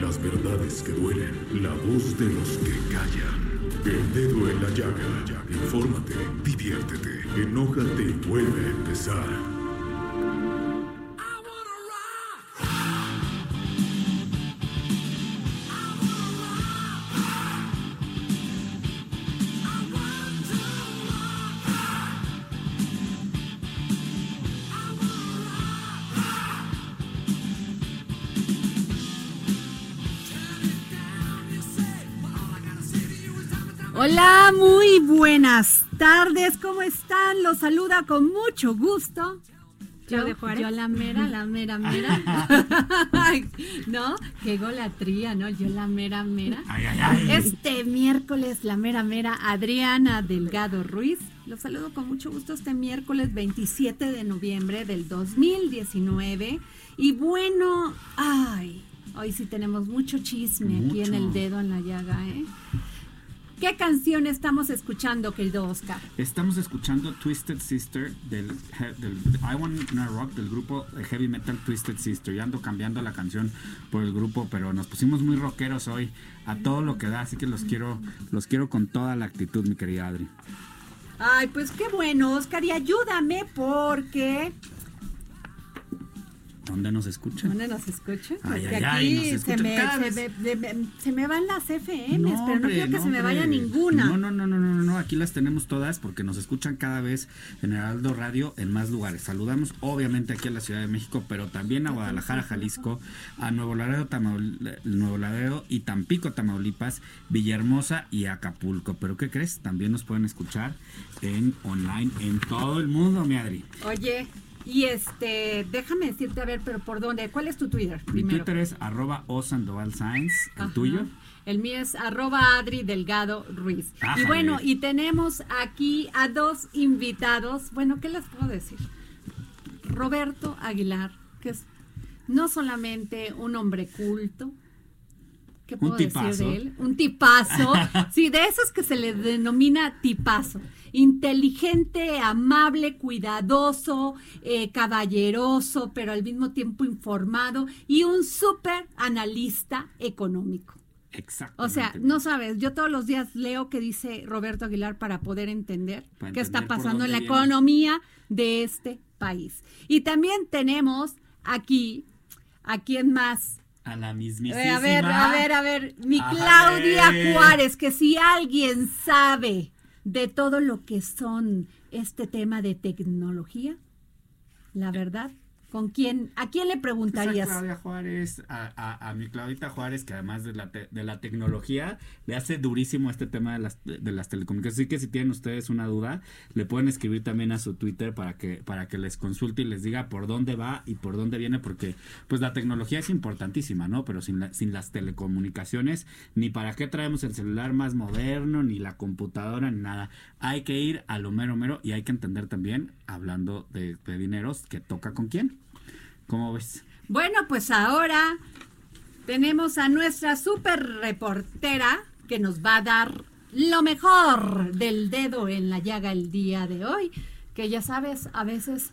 Las verdades que duelen. La voz de los que callan. El dedo en la llaga. Infórmate, diviértete, enójate y vuelve a empezar. Hola, muy buenas tardes. ¿Cómo están? Los saluda con mucho gusto. Yo, yo la mera, la mera, mera. ¿No? Qué golatría, ¿no? Yo la mera, mera. Este miércoles, la mera, mera, Adriana Delgado Ruiz. Los saludo con mucho gusto este miércoles 27 de noviembre del 2019. Y bueno, ay, hoy sí tenemos mucho chisme aquí en el dedo en la llaga, ¿eh? ¿Qué canción estamos escuchando, querido Oscar? Estamos escuchando Twisted Sister del, del I Want No Rock del grupo heavy metal Twisted Sister. Ya ando cambiando la canción por el grupo, pero nos pusimos muy rockeros hoy a todo lo que da, así que los quiero, los quiero con toda la actitud, mi querida Adri. Ay, pues qué bueno, Oscar, y ayúdame porque ¿Dónde nos escuchan? ¿Dónde nos escuchan? Ay, ay, aquí ay, nos se, me, cada se, vez. me- de- de- se me van las FMs, No, pero no quiero que no, se me vaya hombre. ninguna. No, no, no, no, no, no, aquí las tenemos todas porque nos escuchan cada vez en Heraldo Radio en más lugares. Saludamos obviamente aquí a la Ciudad de México, pero también a Guadalajara, Jalisco, a Nuevo Laredo, Tamaul- Nuevo Laredo y Tampico, Tamaulipas, Villahermosa y Acapulco. Pero ¿qué crees? También nos pueden escuchar en online en todo el mundo, mi Adri. Oye, y este, déjame decirte, a ver, pero ¿por dónde? ¿Cuál es tu Twitter? Mi Primero. Twitter es arroba osandoval Science, el Ajá. tuyo. El mío es arroba Adri Delgado Ruiz. Y Ájale. bueno, y tenemos aquí a dos invitados. Bueno, ¿qué les puedo decir? Roberto Aguilar, que es no solamente un hombre culto, ¿qué Un puedo decir tipazo. de él? Un tipazo. sí, de esos que se le denomina tipazo. Inteligente, amable, cuidadoso, eh, caballeroso, pero al mismo tiempo informado y un súper analista económico. Exacto. O sea, no sabes, yo todos los días leo que dice Roberto Aguilar para poder entender Para qué está pasando en la viene. economía de este país. Y también tenemos aquí, ¿a quién más? A la Eh, mismísima. a ver, a ver, a ver, mi. Claudia Juárez, que si alguien sabe de todo lo que son este tema de tecnología, la verdad, ¿con quién, a quién le Pues a preguntarías? Juárez, a, a- a mi Claudita Juárez, que además de la, te- de la tecnología, le hace durísimo este tema de las, de las telecomunicaciones. Así que si tienen ustedes una duda, le pueden escribir también a su Twitter para que, para que les consulte y les diga por dónde va y por dónde viene, porque pues la tecnología es importantísima, ¿no? Pero sin, la- sin las telecomunicaciones, ni para qué traemos el celular más moderno, ni la computadora, ni nada. Hay que ir a lo mero mero y hay que entender también, hablando de, de dineros, que toca con quién. ¿Cómo ves? Bueno, pues ahora tenemos a nuestra super reportera que nos va a dar lo mejor del dedo en la llaga el día de hoy, que ya sabes, a veces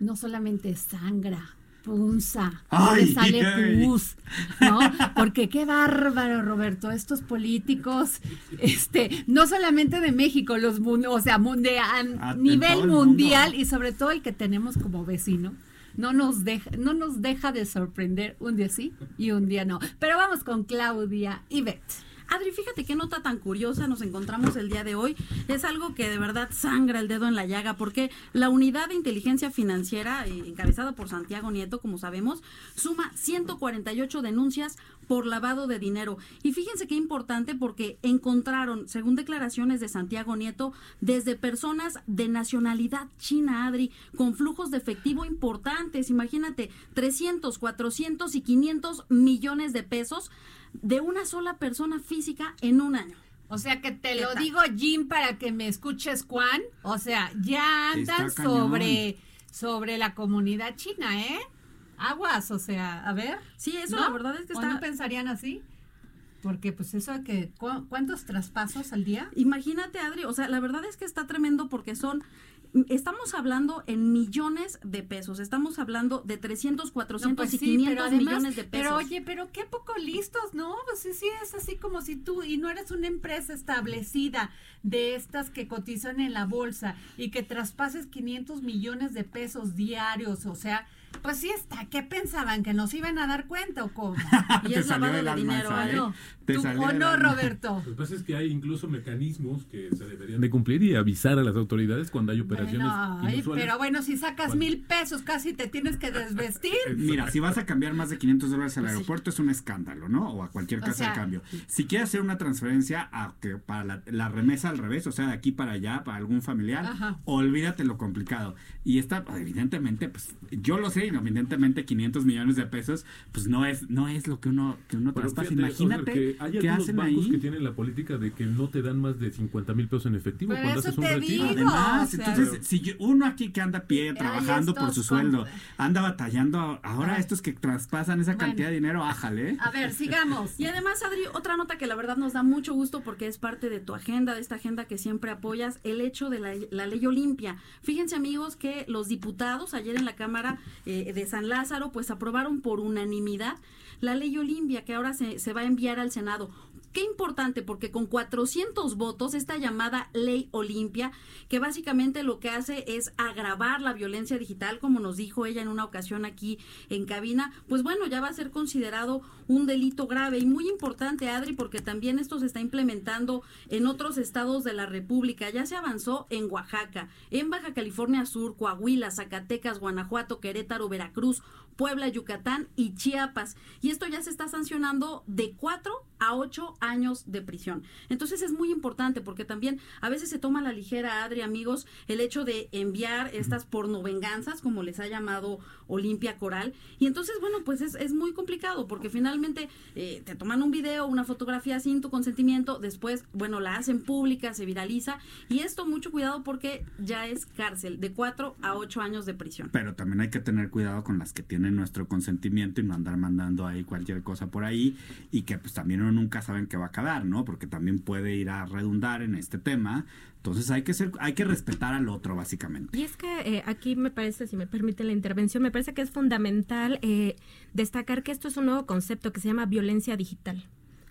no solamente sangra, punza, le sale ay. pus, ¿no? Porque qué bárbaro, Roberto, estos políticos, este, no solamente de México, los o sea, mun- de- a Ah, nivel el mundial y sobre todo el que tenemos como vecino. No nos, deja, no nos deja de sorprender un día sí y un día no. Pero vamos con Claudia y Beth. Adri, fíjate qué nota tan curiosa nos encontramos el día de hoy. Es algo que de verdad sangra el dedo en la llaga, porque la unidad de inteligencia financiera, eh, encabezada por Santiago Nieto, como sabemos, suma 148 denuncias por lavado de dinero. Y fíjense qué importante porque encontraron, según declaraciones de Santiago Nieto, desde personas de nacionalidad china, Adri, con flujos de efectivo importantes, imagínate, 300, 400 y 500 millones de pesos de una sola persona física en un año. O sea que te lo digo, Jim, para que me escuches, Juan. O sea, ya andan sobre, sobre la comunidad china, ¿eh? Aguas, o sea, a ver. Sí, eso la verdad es que está... no pensarían así? Porque pues eso que, ¿cuántos traspasos al día? Imagínate, Adri, o sea, la verdad es que está tremendo porque son estamos hablando en millones de pesos, estamos hablando de 300, 400 pues y 500 millones de pesos. Pero oye, pero qué poco listos, ¿no? Pues sí, sí, es así como si tú, y no eres una empresa establecida de estas que cotizan en la bolsa y que traspases 500 millones de pesos diarios, o sea, pues sí está. ¿Qué pensaban? ¿Que nos iban a dar cuenta o cómo? y es lavado de dinero, ¿eh? ¿O no, Roberto? Lo que pasa es que hay incluso mecanismos que se deberían de cumplir y avisar a las autoridades cuando hay operaciones Pero bueno, si sacas mil pesos casi te tienes que desvestir. Eh, mira, si vas a cambiar más de 500 dólares al aeropuerto es un escándalo, ¿no? O a cualquier casa de cambio. Si quieres hacer una transferencia a que para la, remesa al revés, o sea, de aquí para allá, para algún familiar, olvídate lo complicado. Y esta, evidentemente, pues yo lo sé evidentemente 500 millones de pesos, pues no es no es lo que uno que uno traspasa. Imagínate que hay ¿qué hacen bancos que tienen la política de que no te dan más de 50 mil pesos en efectivo cuando haces un retiro. Además, entonces, si uno aquí que anda a pie trabajando por su sueldo, anda batallando, ahora estos que traspasan esa cantidad de dinero, ájale. A ver, sigamos. Y además, Adri, otra nota que la verdad nos da mucho gusto porque es parte de tu agenda, de esta agenda que siempre apoyas, el hecho de la, la ley Olimpia. Fíjense, amigos, que los diputados ayer en la Cámara eh, de San Lázaro, pues aprobaron por unanimidad la ley Olimpia, que ahora se, se va a enviar al Senado. Qué importante, porque con 400 votos, esta llamada ley Olimpia, que básicamente lo que hace es agravar la violencia digital, como nos dijo ella en una ocasión aquí en cabina, pues bueno, ya va a ser considerado un delito grave y muy importante, Adri, porque también esto se está implementando en otros estados de la República. Ya se avanzó en Oaxaca, en Baja California Sur, Coahuila, Zacatecas, Guanajuato, Querétaro, Veracruz, Puebla, Yucatán y Chiapas. Y esto ya se está sancionando de cuatro a ocho años de prisión. Entonces es muy importante porque también a veces se toma la ligera, Adri, amigos, el hecho de enviar estas pornovenganzas, como les ha llamado Olimpia Coral. Y entonces, bueno, pues es, es muy complicado porque finalmente eh, te toman un video, una fotografía sin tu consentimiento, después, bueno, la hacen pública, se viraliza. Y esto, mucho cuidado porque ya es cárcel de cuatro a ocho años de prisión. Pero también hay que tener cuidado con las que tienen nuestro consentimiento y no andar mandando ahí cualquier cosa por ahí y que pues también uno nunca saben qué va a acabar, ¿no? Porque también puede ir a redundar en este tema entonces hay que ser, hay que respetar al otro básicamente. Y es que eh, aquí me parece, si me permite la intervención, me parece que es fundamental eh, destacar que esto es un nuevo concepto que se llama violencia digital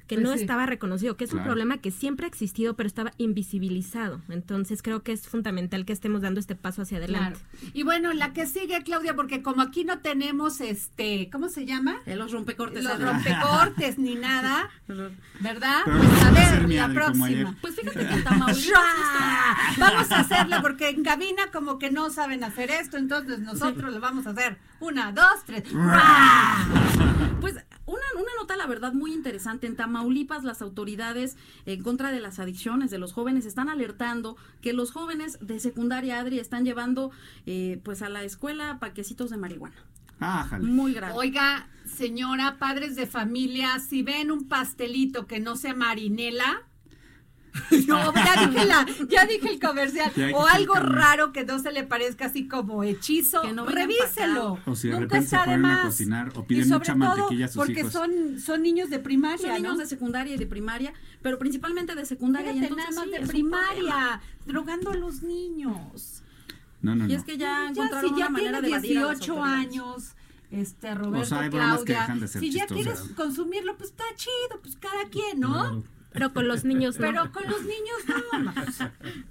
que pues no estaba reconocido, que es un problema que siempre ha existido, pero estaba invisibilizado. Entonces creo que es fundamental que estemos dando este paso hacia adelante. Y bueno, la que sigue, Claudia, porque como aquí no tenemos este, ¿cómo se llama? Eh, los rompecortes. Los rompecortes ni nada, ¿verdad? Pues a ver, la próxima. Pues fíjate que en Tamaulipas Vamos a hacerla porque en cabina como que no saben hacer esto, entonces nosotros lo vamos a hacer. Una, dos, tres. Pues una, nota, la verdad, muy interesante. En Tamaulipas, las autoridades en contra de las adicciones de los jóvenes están alertando que los jóvenes de secundaria, Adri, están llevando eh, pues a la escuela paquecitos de marihuana. Muy grave. Oiga, señora, padres de familia, si ven un pastelito que no sea marinela, no, ya dije, la, ya dije el comercial. O algo raro que no se le parezca así como hechizo. Que no revíselo. O si de Nunca repente se ponen a cocinar o piden mucha mantequilla a sus porque son, son niños de primaria, Son niños de secundaria y de primaria, pero principalmente de secundaria. y entonces, nada más de primaria, drogando a los niños. No, no, y es que ya, encontraron si ya una manera de 18 años este Roberto Claudia, si ya quieres consumirlo, pues está chido, pues cada quien, ¿no? Pero con los niños no. Pero con los niños no.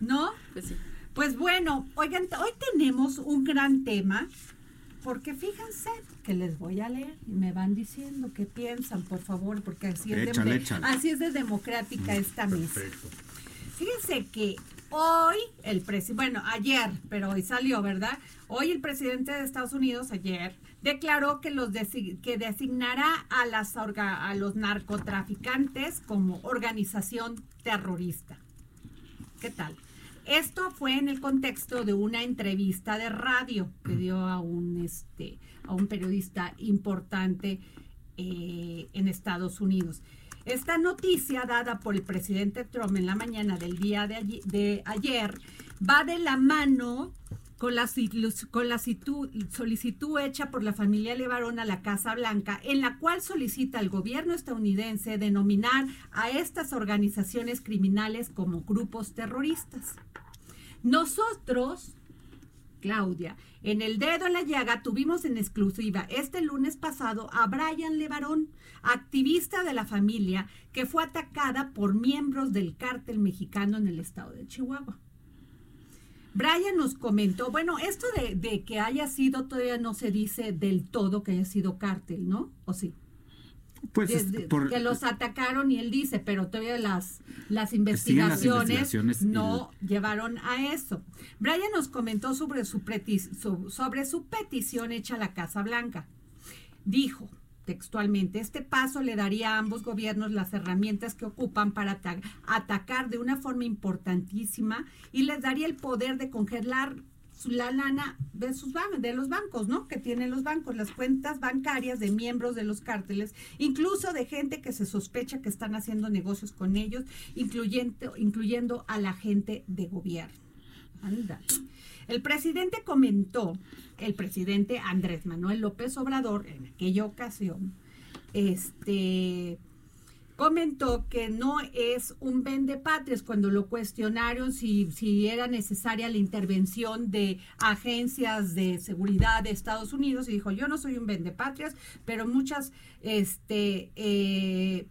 ¿No? Pues, sí. pues bueno, oigan, hoy tenemos un gran tema porque fíjense que les voy a leer y me van diciendo qué piensan, por favor, porque así es, de, Así es de democrática esta mesa. Fíjense que hoy el presidente, bueno, ayer, pero hoy salió, ¿verdad? Hoy el presidente de Estados Unidos, ayer, declaró que, los que designará a, las a los narcotraficantes como organización terrorista. ¿Qué tal? Esto fue en el contexto de una entrevista de radio que dio a un, este, a un periodista importante eh, en Estados Unidos. Esta noticia dada por el presidente Trump en la mañana del día de, de ayer va de la mano con la, con la solicitud hecha por la familia Levarón a la Casa Blanca, en la cual solicita al gobierno estadounidense denominar a estas organizaciones criminales como grupos terroristas. Nosotros, Claudia, en el dedo en la llaga tuvimos en exclusiva este lunes pasado a Brian Levarón, activista de la familia que fue atacada por miembros del cártel mexicano en el estado de Chihuahua. Brian nos comentó, bueno, esto de, que haya sido, todavía no se dice del todo que haya sido cártel, ¿no? ¿O sí? Pues que los atacaron y él dice, pero todavía las, las investigaciones, no llevaron a eso. Brian nos comentó sobre su, sobre su petición hecha a la Casa Blanca. Dijo, textualmente, este paso le daría a ambos gobiernos las herramientas que ocupan para atacar de una forma importantísima y les daría el poder de congelar la lana de sus de los bancos, ¿no? Que tienen los bancos, las cuentas bancarias de miembros de los cárteles, incluso de gente que se sospecha que están haciendo negocios con ellos, incluyendo, incluyendo a la gente de gobierno. El presidente comentó, el presidente Andrés Manuel López Obrador, en aquella ocasión, este comentó que no es un patrias cuando lo cuestionaron si, si era necesaria la intervención de agencias de seguridad de Estados Unidos y dijo yo no soy un patrias pero muchas este eh,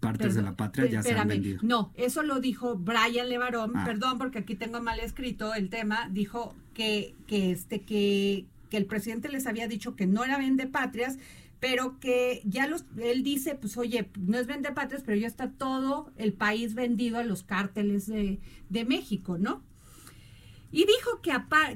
partes de la patria ya se han vendido. No, eso lo dijo Brian Levarón, ah. perdón porque aquí tengo mal escrito el tema, dijo que, que este que, que el presidente les había dicho que no era patrias pero que ya los, él dice, pues oye, no es vender patrias, pero ya está todo el país vendido a los cárteles de, de México, ¿no? Y dijo que,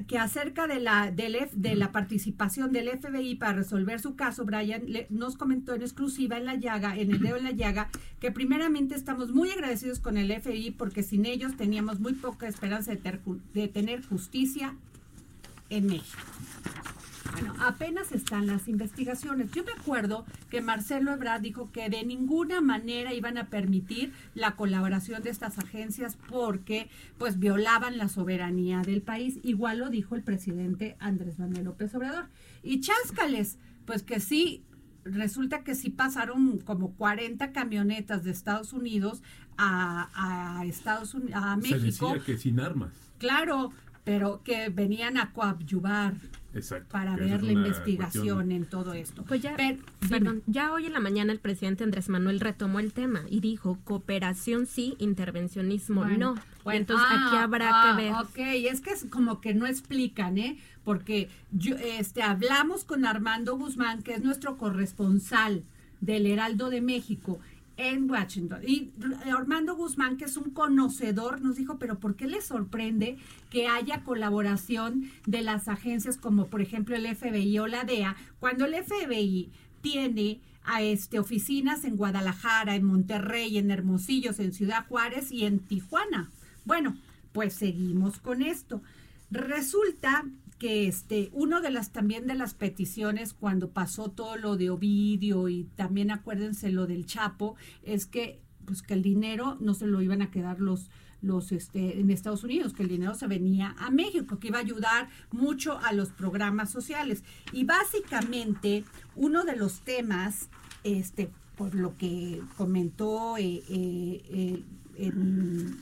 que acerca de la, de la participación del FBI para resolver su caso, Brian nos comentó en exclusiva en la llaga, en el dedo en la llaga, que primeramente estamos muy agradecidos con el FBI porque sin ellos teníamos muy poca esperanza de, de tener justicia en México. Bueno, apenas están las investigaciones. Yo me acuerdo que Marcelo Ebrard dijo que de ninguna manera iban a permitir la colaboración de estas agencias porque pues violaban la soberanía del país. Igual lo dijo el presidente Andrés Manuel López Obrador. Y cháscales, pues que sí, resulta que sí pasaron como 40 camionetas de Estados Unidos a, Estados Unidos, a México. Se decía que sin armas. Claro, pero que venían a coadyuvar para ver la investigación en todo esto. Pues ya, perdón, ya hoy en la mañana el presidente Andrés Manuel retomó el tema y dijo cooperación sí, intervencionismo no. entonces aquí ah, habrá que ah, ver. Ok, es que es como que no explican, ¿eh? Porque yo, este, hablamos con Armando Guzmán, que es nuestro corresponsal del Heraldo de México, en Washington. Y Armando Guzmán, que es un conocedor, nos dijo, pero ¿por qué le sorprende que haya colaboración de las agencias como por ejemplo el FBI o la DEA, cuando el FBI tiene a este oficinas en Guadalajara, en Monterrey, en Hermosillos, en Ciudad Juárez y en Tijuana? Bueno, pues seguimos con esto. Resulta que este, uno de las también de las peticiones cuando pasó todo lo de Ovidio y también acuérdense lo del Chapo, es que pues que el dinero no se lo iban a quedar los los este en Estados Unidos, que el dinero se venía a México, que iba a ayudar mucho a los programas sociales. Y básicamente uno de los temas, este, por lo que comentó eh, eh, eh, en,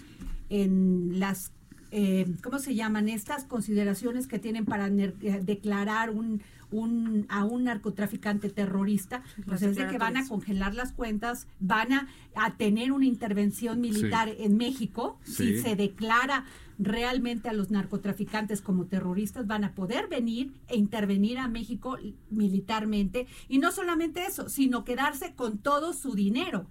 en las eh, ¿cómo se llaman? Estas consideraciones que tienen para eh, declarar un, un, a un narcotraficante terrorista, pues es de que van a congelar las cuentas, van a, tener una intervención militar en México, si se declara realmente a los narcotraficantes como terroristas, van a poder venir e intervenir a México militarmente, y no solamente eso, sino quedarse con todo su dinero.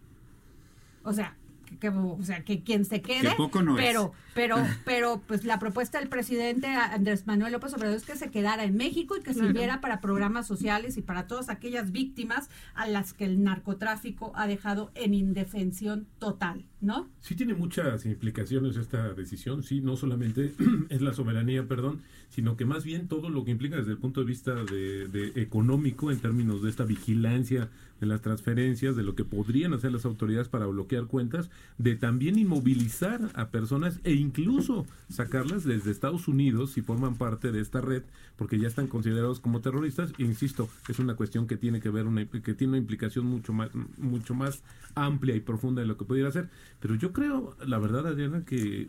O sea, que, o sea, que quien se quede, pero, pero, pero, pues la propuesta del presidente Andrés Manuel López Obrador es que se quedara en México y que sirviera para programas sociales y para todas aquellas víctimas a las que el narcotráfico ha dejado en indefensión total, ¿no? Sí tiene muchas implicaciones esta decisión, sí, no solamente es la soberanía, perdón, sino que más bien todo lo que implica desde el punto de vista de, de económico en términos de esta vigilancia de las transferencias, de lo que podrían hacer las autoridades para bloquear cuentas, de también inmovilizar a personas e incluso sacarlas desde Estados Unidos si forman parte de esta red, porque ya están considerados como terroristas. E insisto, es una cuestión que tiene que ver una, que tiene una implicación mucho más, mucho más amplia y profunda de lo que pudiera ser. Pero yo creo, la verdad, Adriana, que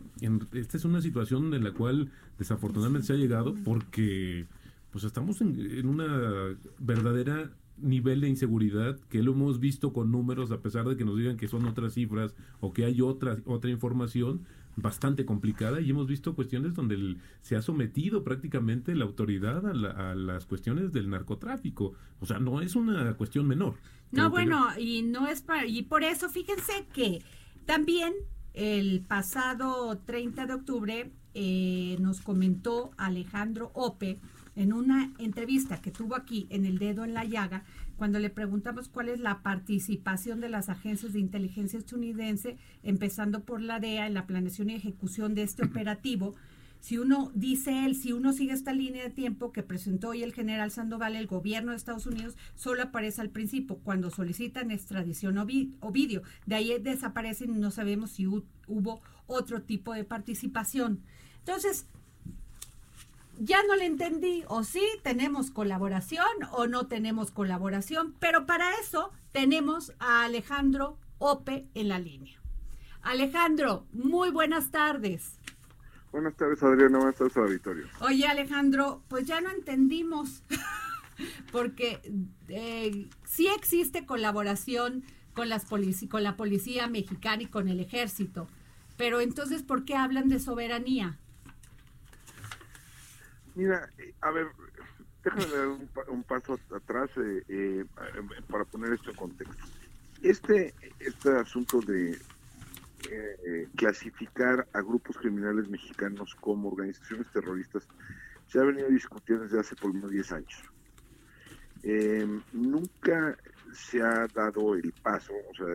esta es una situación en la cual desafortunadamente se ha llegado porque pues estamos en una verdadera nivel de inseguridad que lo hemos visto con números, a pesar de que nos digan que son otras cifras o que hay otra, otra información bastante complicada y hemos visto cuestiones donde se ha sometido prácticamente la autoridad a, las cuestiones del narcotráfico. O sea, no es una cuestión menor. No, bueno, y no es para, y por eso fíjense que también el pasado 30 de octubre eh, nos comentó Alejandro Ope, en una entrevista que tuvo aquí en El Dedo en la Llaga, cuando le preguntamos cuál es la participación de las agencias de inteligencia estadounidense, empezando por la DEA en la planeación y ejecución de este operativo, si uno, dice él, si uno sigue esta línea de tiempo que presentó hoy el general Sandoval, el gobierno de Estados Unidos solo aparece al principio, cuando solicitan extradición o, vídeo. De ahí desaparecen y no sabemos si hubo otro tipo de participación. Entonces, ya no le entendí, o sí tenemos colaboración o no tenemos colaboración, pero para eso tenemos a Alejandro Ope en la línea. Alejandro, muy buenas tardes. Buenas tardes, Adriana, buenas tardes, auditorio. Oye, Alejandro, pues ya no entendimos, porque eh, sí existe colaboración con, las con la policía mexicana y con el ejército, pero entonces, ¿por qué hablan de soberanía? Mira, a ver, déjame dar un, paso atrás eh, eh, para poner esto en contexto. Este, este asunto de clasificar a grupos criminales mexicanos como organizaciones terroristas se ha venido discutiendo desde hace por lo menos 10 años. nunca se ha dado el paso, o sea,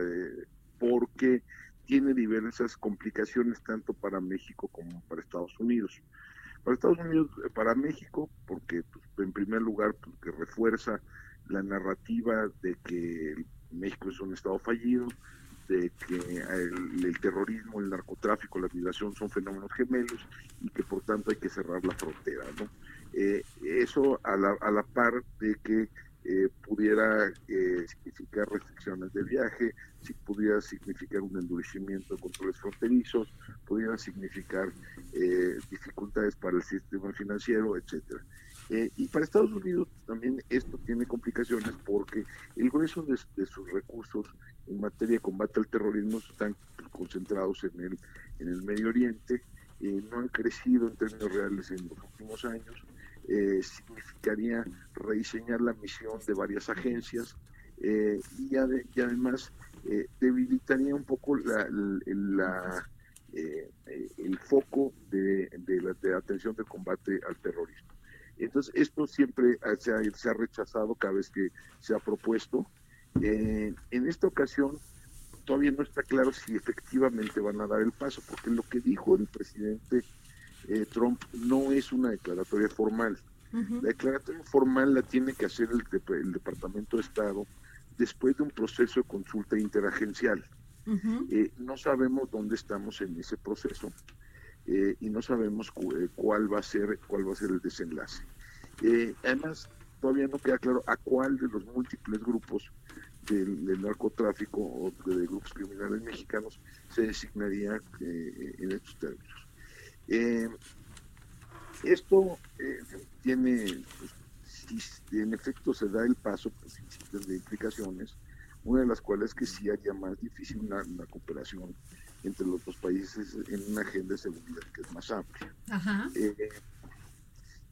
porque tiene diversas complicaciones tanto para México como para Estados Unidos. Para Estados Unidos, eh, para México, porque pues, en primer lugar refuerza la narrativa de que México es un estado fallido, de que el, terrorismo, el narcotráfico, la migración son fenómenos gemelos y que por tanto hay que cerrar la frontera. ¿no? Eh, eso a la, a la par de que eh, pudiera eh, significar restricciones de viaje, si pudiera significar un endurecimiento de controles fronterizos, pudiera significar eh, dificultades para el sistema financiero, etcétera. y para Estados Unidos también esto tiene complicaciones porque el grueso de, sus recursos en materia de combate al terrorismo están concentrados en el, en el Medio Oriente, no han crecido en términos reales en los últimos años, eh, significaría rediseñar la misión de varias agencias eh, y, además eh, debilitaría un poco la, el foco de, la, atención del combate al terrorismo. Entonces, esto siempre se ha, rechazado cada vez que se ha propuesto. En esta ocasión, todavía no está claro si efectivamente van a dar el paso, porque lo que dijo el presidente eh, Trump no es una declaratoria formal. La declaratoria formal la tiene que hacer el, Departamento de Estado después de un proceso de consulta interagencial. Eh, no sabemos dónde estamos en ese proceso eh, y no sabemos cuál va a ser cuál va a ser el desenlace. además, todavía no queda claro a cuál de los múltiples grupos del, narcotráfico o de, grupos criminales mexicanos se designaría en estos términos. Eh, esto eh, tiene, pues, si en efecto se da el paso, pues de implicaciones, una de las cuales que sí haría más difícil una, cooperación entre los dos países en una agenda de seguridad que es más amplia. Eh,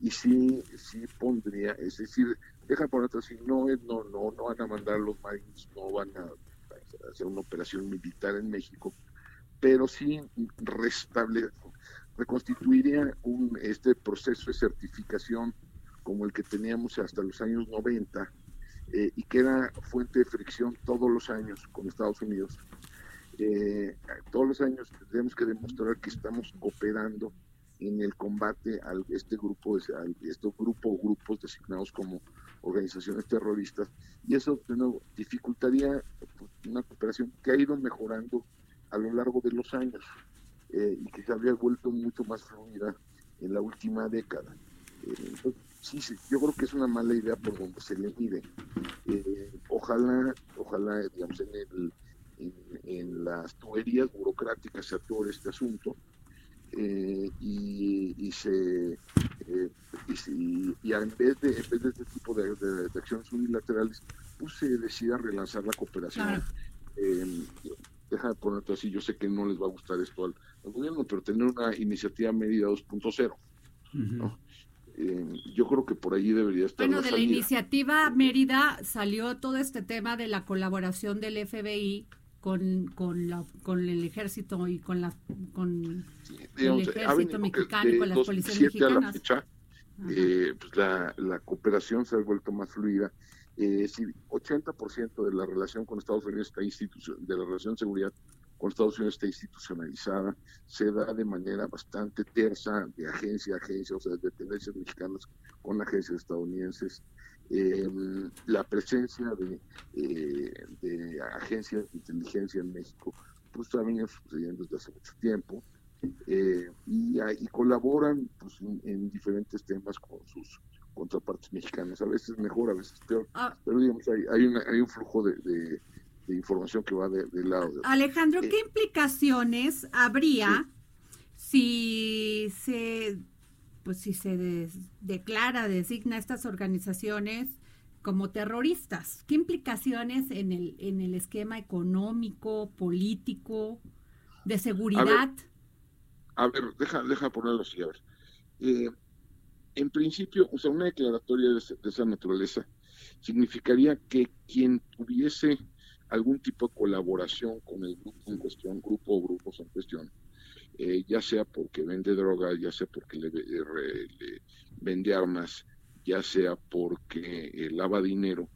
y sí, sí pondría, es decir, deja por otro, si no, no, no, no van a mandar los marines, no van a hacer una operación militar en México, pero sí restable, reconstituiría un, este proceso de certificación como el que teníamos hasta los años 90 eh, y que era fuente de fricción todos los años con Estados Unidos. Eh, todos los años tenemos que demostrar que estamos cooperando en el combate a este grupo, a estos grupos grupos designados como organizaciones terroristas y eso dificultaría pues, una cooperación que ha ido mejorando a lo largo de los años eh, y que se había vuelto mucho más fluida en la última década. Eh, sí, sí, yo creo que es una mala idea por donde se le mide. Eh, ojalá, ojalá, digamos, en, el, en, las tuberías burocráticas se atore este asunto y, y, se y, y, en vez de en vez de este tipo de, acciones unilaterales pues se decida relanzar la cooperación deja de ponerte así, yo sé que no les va a gustar esto al, gobierno, pero tener una iniciativa medida 2.0. Eh, yo creo que por ahí debería estar. Bueno, de la iniciativa Mérida salió todo este tema de la colaboración del FBI con, con, la, con el ejército y con, la, con el ejército mexicano y con las policías mexicanas. eh, pues la, la cooperación se ha vuelto más fluida eh, si 80% de la relación con Estados Unidos está de la relación de seguridad con Estados Unidos está institucionalizada, se da de manera bastante tersa de agencia a agencia, o sea, de tendencias mexicanas con agencias estadounidenses. Em, la presencia de, eh, de agencias de inteligencia en México, pues también sucediendo desde hace mucho tiempo. Eh, y, y, colaboran pues, en, diferentes temas con sus contrapartes mexicanas. A veces mejor, a veces peor. Ah. Pero digamos, hay, hay, hay, un flujo de, de, información que va del de lado. Alejandro, ¿qué eh, implicaciones habría si se pues si se declara, designa estas organizaciones como terroristas? ¿Qué implicaciones en el, en el esquema económico, político, de seguridad? A ver, deja, deja ponerlo así, a ver. Eh, en principio, o sea, una declaratoria de, esa naturaleza significaría que quien tuviese algún tipo de colaboración con el grupo en cuestión, grupo o grupos en cuestión, eh, ya sea porque vende droga, ya sea porque le, vende armas, ya sea porque eh, lava dinero,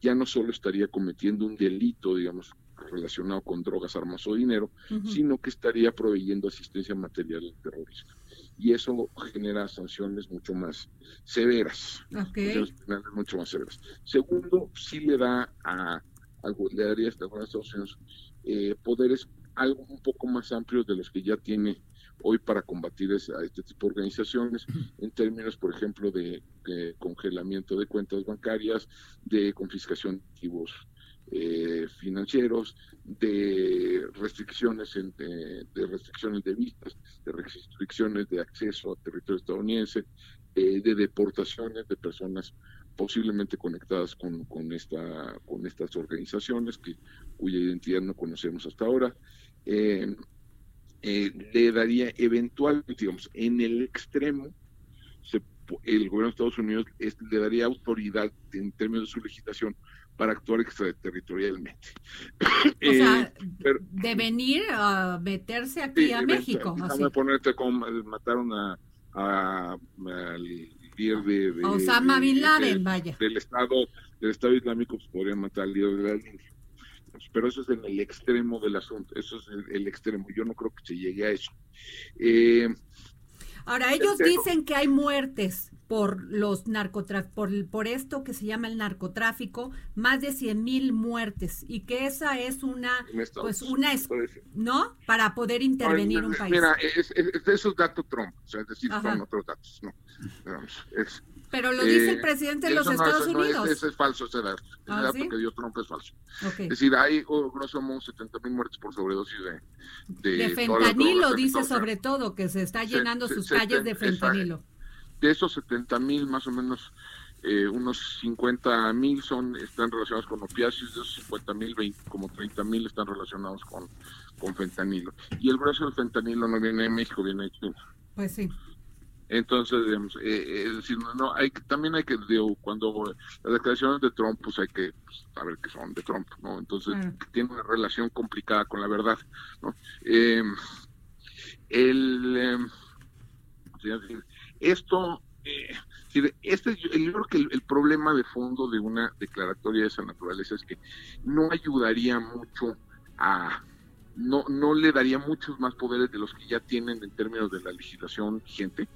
ya no solo estaría cometiendo un delito, digamos, relacionado con drogas, armas o dinero, sino que estaría proveyendo asistencia material al terrorismo y eso genera sanciones mucho más severas, sanciones penales mucho más severas. Segundo, sí le da a, le daría a Estados Unidos eh, poderes algo un poco más amplios de los que ya tiene hoy para combatir a este tipo de organizaciones, en términos, por ejemplo, de, congelamiento de cuentas bancarias, de confiscación de activos eh, financieros, de restricciones de, restricciones de vistas, de restricciones de acceso a territorio estadounidense, eh, de deportaciones de personas posiblemente conectadas con, con, esta, con estas organizaciones que, cuya identidad no conocemos hasta ahora. Eh, le daría eventualmente, digamos, en el extremo, el gobierno de Estados Unidos le daría autoridad en términos de su legislación para actuar extraterritorialmente. O sea, eh, de venir a meterse aquí a México. Déjame ponerte como mataron a, al líder de, Osama Bin Laden, vaya. Del Estado, del Estado Islámico, pues podrían matar al líder de la línea. Pero eso es en el extremo del asunto, eso es el, extremo. Yo no creo que se llegue a eso. Eh, Ahora, ellos dicen que hay muertes por los por, por esto que se llama el narcotráfico, más de 100 mil muertes y que esa es una, pues una, ¿no? Para poder intervenir un país. Mira, es, es, esos datos Trump, o sea, es decir, son otros datos, ¿no? es, Pero lo dice el eh, presidente de los Estados Unidos. ese es falso, ese dato. Ese ¿Ah, dato que dio Trump es falso. Es decir, hay oh, grosso modo 70 mil muertes por sobredosis de... De, fentanilo, dice sobre todo, que se está llenando sus calles de fentanilo. De esos 70 mil, más o menos, eh, unos 50 mil son están relacionados con opiáceos, de esos 50 mil, como 30 mil están relacionados con, con fentanilo. Y el grueso del fentanilo no viene de México, viene de China. Pues sí. Entonces, digamos, eh, es decir, no, hay también hay que, digo, cuando las declaraciones de Trump, pues hay que pues, saber que son de Trump, ¿no? Entonces, tiene una relación complicada con la verdad, ¿no? Eh, el, eh, esto, eh, este, yo creo que el, problema de fondo de una declaratoria de esa naturaleza es que no ayudaría mucho a no, no le daría muchos más poderes de los que ya tienen en términos de la legislación vigente,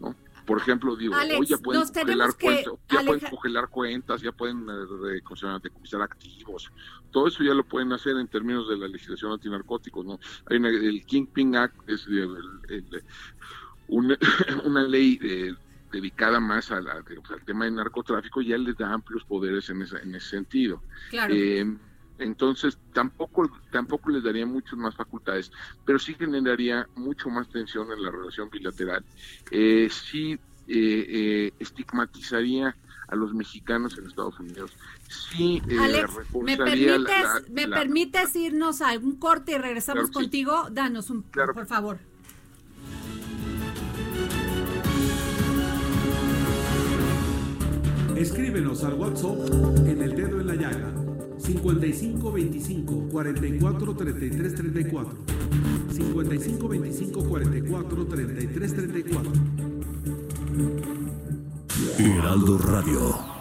¿no? Por ejemplo, digo, hoy ya pueden congelar cuentas, ya pueden congelar cuentas, ya pueden eh, decomisar activos, todo eso ya lo pueden hacer en términos de la legislación antinarcóticos, ¿no? Hay el Kingpin Act, es una, ley eh, dedicada más al tema del narcotráfico, ya les da amplios poderes en, ese, en ese sentido. Claro. Eh, entonces tampoco tampoco les daría muchas más facultades, pero sí generaría mucho más tensión en la relación bilateral. Eh, sí eh, eh, estigmatizaría a los mexicanos en Estados Unidos. Sí, Alex, ¿me permites, ¿me permites irnos a un corte y regresamos contigo? Danos un, por favor. Escríbenos al WhatsApp en el dedo en la llaga 55 25 44 33 34 55 25 44 33 34 Heraldo Radio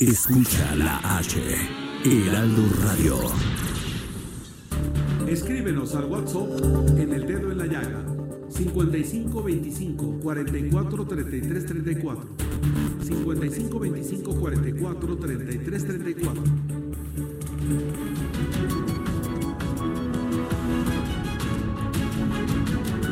Escucha la H, Heraldo Radio. Escríbenos al WhatsApp en el dedo en la llaga 55 25 44 33 34 55 25 44 33 34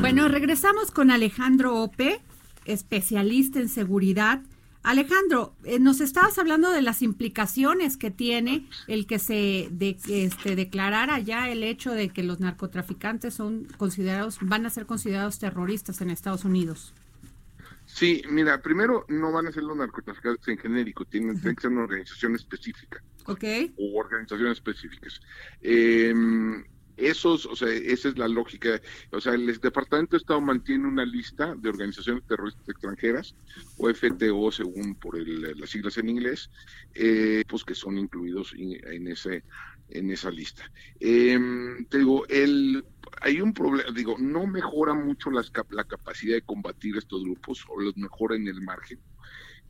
Bueno, regresamos con Alejandro Ope, especialista en seguridad Alejandro, eh, nos estabas hablando de las implicaciones que tiene el que se de, este, declarara ya el hecho de que los narcotraficantes son considerados, van a ser considerados terroristas en Estados Unidos. Sí, mira, primero no van a ser los narcotraficantes en genérico, tienen, que ser una organización específica. Ok. O organizaciones específicas. Eh, esos, o sea, esa es la lógica. O sea, el Departamento de Estado mantiene una lista de organizaciones terroristas extranjeras, o FTO según por las siglas en inglés, eh, pues que son incluidos en, ese en esa lista. Em, te digo, el, hay un problema, digo, no mejora mucho las, la capacidad de combatir estos grupos, o los mejora en el margen,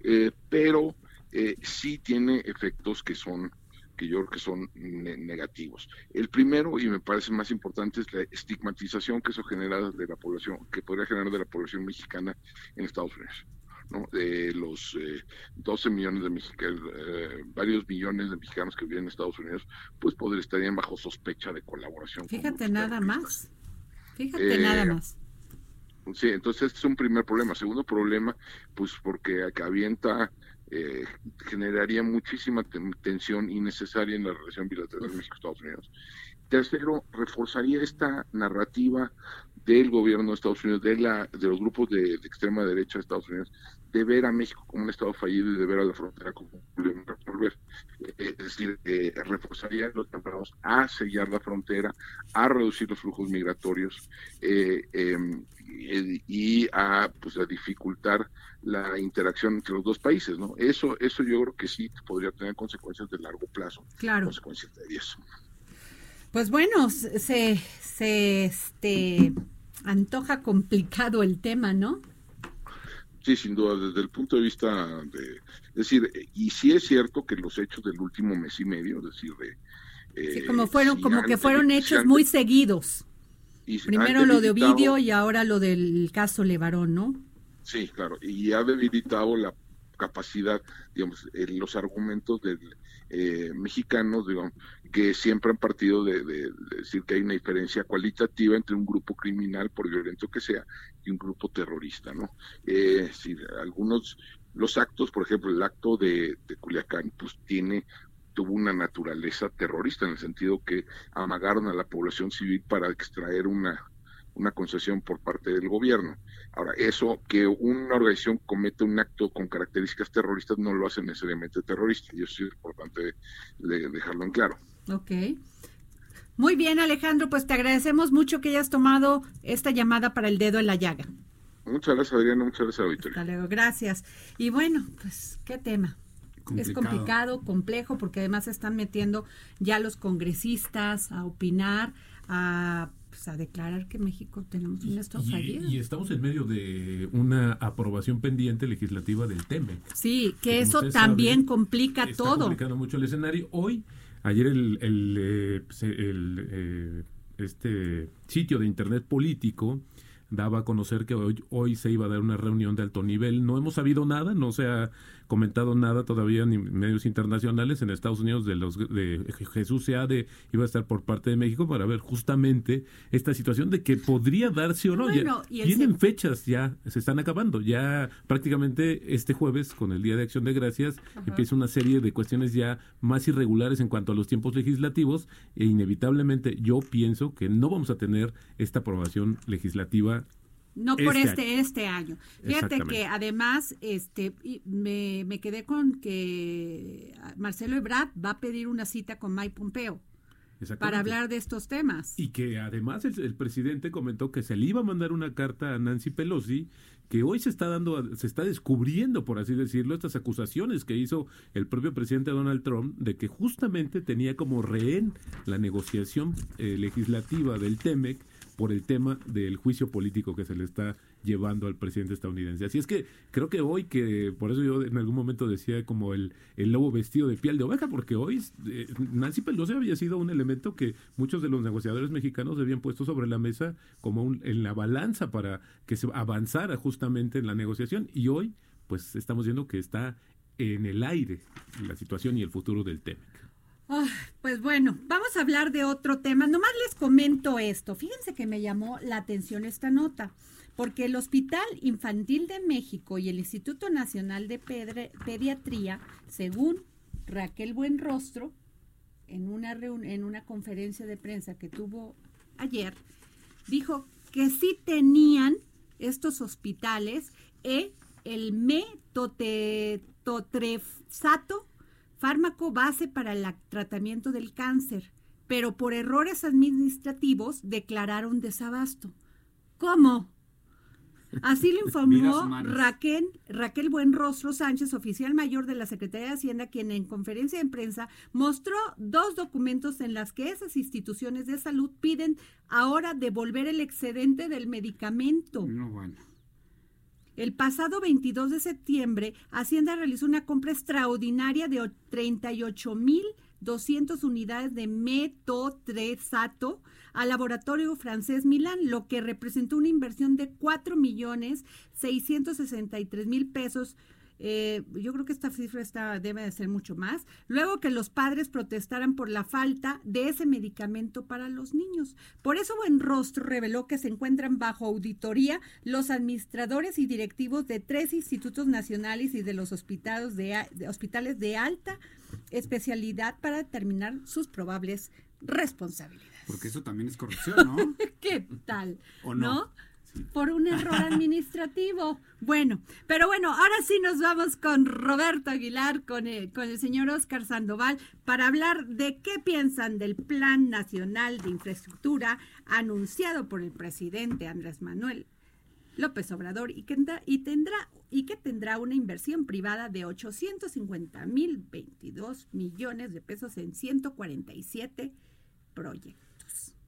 eh, pero eh, sí tiene efectos que son que yo creo que son negativos. El primero, y me parece más importante, es la estigmatización que eso genera de la población, que podría generar de la población mexicana en Estados Unidos. ¿no? De los 12 eh, millones de mexicanos, eh, varios millones de mexicanos que viven en Estados Unidos, pues podrían estarían bajo sospecha de colaboración. Fíjate nada más. Fíjate nada más. Sí, entonces este es un primer problema. Segundo problema, pues porque avienta eh, generaría muchísima tensión innecesaria en la relación bilateral México-Estados Unidos. Tercero, reforzaría esta narrativa del gobierno de Estados Unidos, de, la, de los grupos de, extrema derecha de Estados Unidos, de ver a México como un Estado fallido y de ver a la frontera como un problema resolver. Eh, es decir, eh, reforzaría los llamados a sellar la frontera, a reducir los flujos migratorios eh, em, y a, pues, a dificultar la interacción entre los dos países, ¿no? Eso, eso yo creo que sí podría tener consecuencias de largo plazo. Claro. Consecuencias de eso. Pues bueno, se, se este, antoja complicado el tema, ¿no? Sí, sin duda, desde el punto de vista de, es decir, y sí es cierto que los hechos del último mes y medio, es decir, de sí, como fueron, como que fueron hechos muy seguidos. Primero lo de Ovidio y ahora lo del caso Levarón, ¿no? Sí, claro, y ha debilitado la capacidad, digamos, en los argumentos de, eh, mexicanos, digamos, que siempre han partido de, decir que hay una diferencia cualitativa entre un grupo criminal, por violento que sea, y un grupo terrorista, ¿no? Eh, si algunos, los actos, por ejemplo, el acto de, de Culiacán, pues tiene tuvo una naturaleza terrorista en el sentido que amagaron a la población civil para extraer una, una concesión por parte del gobierno. Ahora, eso que una organización comete un acto con características terroristas no lo hace necesariamente terrorista, y eso es importante dejarlo en claro. Ok. Muy bien, Alejandro, pues te agradecemos mucho que hayas tomado esta llamada para el dedo en la llaga. Muchas gracias, Adriana, muchas gracias, Victoria. Hasta luego, gracias. Y bueno, pues, ¿qué tema? Es complicado, complejo, porque además se están metiendo ya los congresistas a opinar, a, pues, a declarar que México tenemos un estado fallido. Y estamos en medio de una aprobación pendiente legislativa del TEMEC. Sí, que, eso también complica está todo. complicando mucho el escenario. Hoy, ayer el, el, eh, pues, el eh, este sitio de internet político daba a conocer que hoy, hoy se iba a dar una reunión de alto nivel. No hemos sabido nada, no se ha comentado nada todavía ni medios internacionales en Estados Unidos de los de Jesús Seade iba a estar por parte de México para ver justamente esta situación de que podría darse o no. tienen fechas ya, se están acabando. Ya prácticamente este jueves, con el Día de Acción de Gracias, empieza una serie de cuestiones ya más irregulares en cuanto a los tiempos legislativos e inevitablemente yo pienso que no vamos a tener esta aprobación legislativa no por este, este año. Fíjate que además este me, me, quedé con que Marcelo Ebrard va a pedir una cita con Mike Pompeo para hablar de estos temas. Y que además el, presidente comentó que se le iba a mandar una carta a Nancy Pelosi que hoy se está dando, se está descubriendo, por así decirlo, estas acusaciones que hizo el propio presidente Donald Trump de que justamente tenía como rehén la negociación eh, legislativa del TEMEC por el tema del juicio político que se le está llevando al presidente estadounidense. Así es que creo que hoy, que por eso yo en algún momento decía como el, el lobo vestido de piel de oveja, porque hoy eh, Nancy Pelosi había sido un elemento que muchos de los negociadores mexicanos habían puesto sobre la mesa como un, en la balanza para que se avanzara justamente en la negociación y hoy pues estamos viendo que está en el aire la situación y el futuro del tema pues bueno, vamos a hablar de otro tema. Nomás les comento esto. Fíjense que me llamó la atención esta nota, porque el Hospital Infantil de México y el Instituto Nacional de Pediatría, según Raquel Buenrostro, en una, en una conferencia de prensa que tuvo ayer, dijo que sí tenían estos hospitales eh, el metotrexato fármaco base para el tratamiento del cáncer, pero por errores administrativos declararon desabasto. ¿Cómo? Así lo informó Raquel, Raquel Buenrostro Sánchez, oficial mayor de la Secretaría de Hacienda, quien en conferencia de prensa mostró dos documentos en las que esas instituciones de salud piden ahora devolver el excedente del medicamento. No, bueno. El pasado 22 de septiembre, Hacienda realizó una compra extraordinaria de 38.200 unidades de metotrexato al laboratorio francés Milán, lo que representó una inversión de 4.663.000 pesos eh, yo creo que esta cifra está, debe de ser mucho más, luego que los padres protestaran por la falta de ese medicamento para los niños. Por eso Buenrostro reveló que se encuentran bajo auditoría los administradores y directivos de tres institutos nacionales y de los hospitales de, hospitales de alta especialidad para determinar sus probables responsabilidades. Porque eso también es corrupción, ¿no? ¿Qué tal? ¿O no? Por un error administrativo. Bueno, pero bueno, ahora sí nos vamos con Roberto Aguilar, con el, con el señor Oscar Sandoval, para hablar de qué piensan del Plan Nacional de Infraestructura anunciado por el presidente Andrés Manuel López Obrador y que, y tendrá, y que tendrá una inversión privada de 850 mil 22 millones de pesos en 147 proyectos.